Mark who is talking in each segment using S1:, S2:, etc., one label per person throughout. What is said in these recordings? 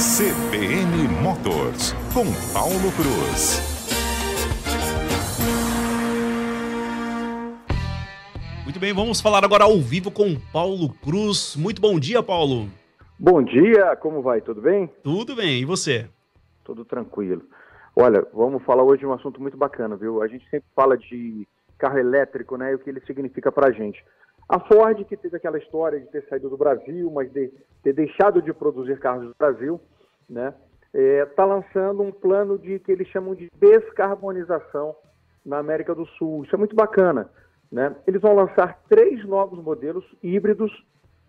S1: CBN Motors, com Paulo Cruz.
S2: Muito bem, vamos falar agora ao vivo com Paulo Cruz. Muito bom dia, Paulo.
S3: Bom dia, como vai? Tudo bem?
S2: Tudo bem, e você?
S3: Tudo tranquilo. Olha, vamos falar hoje de um assunto muito bacana, viu? A gente sempre fala de carro elétrico, né, e o que ele significa para a gente. A Ford, que teve aquela história de ter saído do Brasil, mas de ter deixado de produzir carros no Brasil, né, está é, lançando um plano de que eles chamam de descarbonização na América do Sul. Isso é muito bacana. Né? Eles vão lançar três novos modelos híbridos,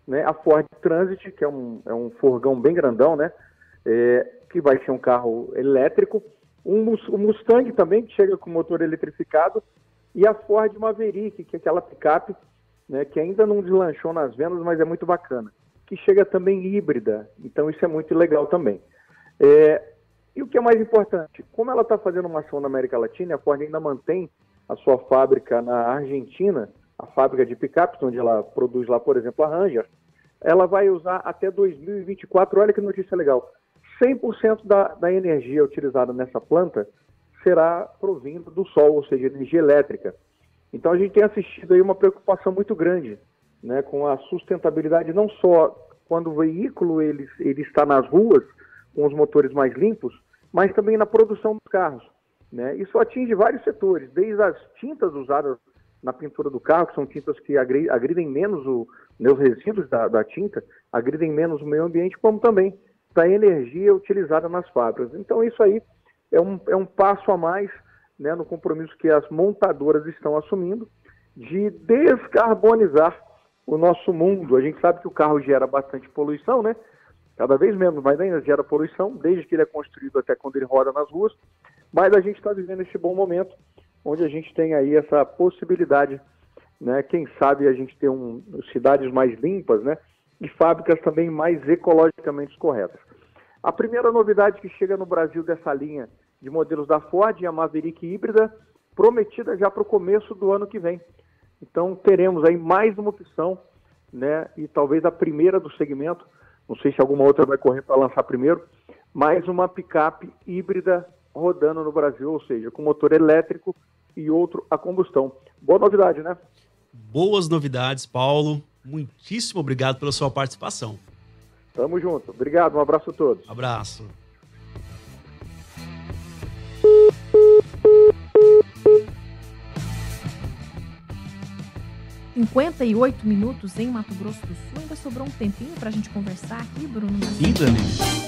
S3: né? a Ford Transit, que é um, é um forgão bem grandão, né? É, que vai ser um carro elétrico, um, Mustang também, que chega com motor eletrificado, e a Ford Maverick, que é aquela picape né, que ainda não deslanchou nas vendas, mas é muito bacana, que chega também híbrida, então isso é muito legal também. É, e o que é mais importante, como ela está fazendo uma ação na América Latina, a Ford ainda mantém a sua fábrica na Argentina, a fábrica de picapes, onde ela produz lá, por exemplo, a Ranger, ela vai usar até 2024, olha que notícia legal, 100% da, da energia utilizada nessa planta será provindo do sol, ou seja, energia elétrica. Então a gente tem assistido aí uma preocupação muito grande né, com a sustentabilidade, não só quando o veículo ele, ele está nas ruas com os motores mais limpos, mas também na produção dos carros. Né? Isso atinge vários setores, desde as tintas usadas na pintura do carro, que são tintas que agridem menos o, né, os resíduos da, da tinta, agridem menos o meio ambiente, como também da energia utilizada nas fábricas. Então isso aí é um, é um passo a mais né, no compromisso que as montadoras estão assumindo de descarbonizar o nosso mundo. A gente sabe que o carro gera bastante poluição, né? Cada vez menos, mas ainda gera poluição, desde que ele é construído até quando ele roda nas ruas. Mas a gente está vivendo esse bom momento, onde a gente tem aí essa possibilidade, né? Quem sabe a gente ter um, cidades mais limpas, né? E fábricas também mais ecologicamente corretas. A primeira novidade que chega no Brasil dessa linha de modelos da Ford e a Maverick híbrida, prometida já para o começo do ano que vem. Então teremos aí mais uma opção, né? E talvez a primeira do segmento. Não sei se alguma outra vai correr para lançar primeiro. Mais uma picape híbrida rodando no Brasil, ou seja, com motor elétrico e outro a combustão. Boa novidade, né?
S2: Boas novidades, Paulo. Muitíssimo obrigado pela sua participação.
S3: Tamo junto. Obrigado, um abraço a todos.
S2: Abraço.
S4: 58 minutos em Mato Grosso do Sul. Ainda sobrou um tempinho para a gente conversar aqui, Bruno?
S2: Sim, Dani.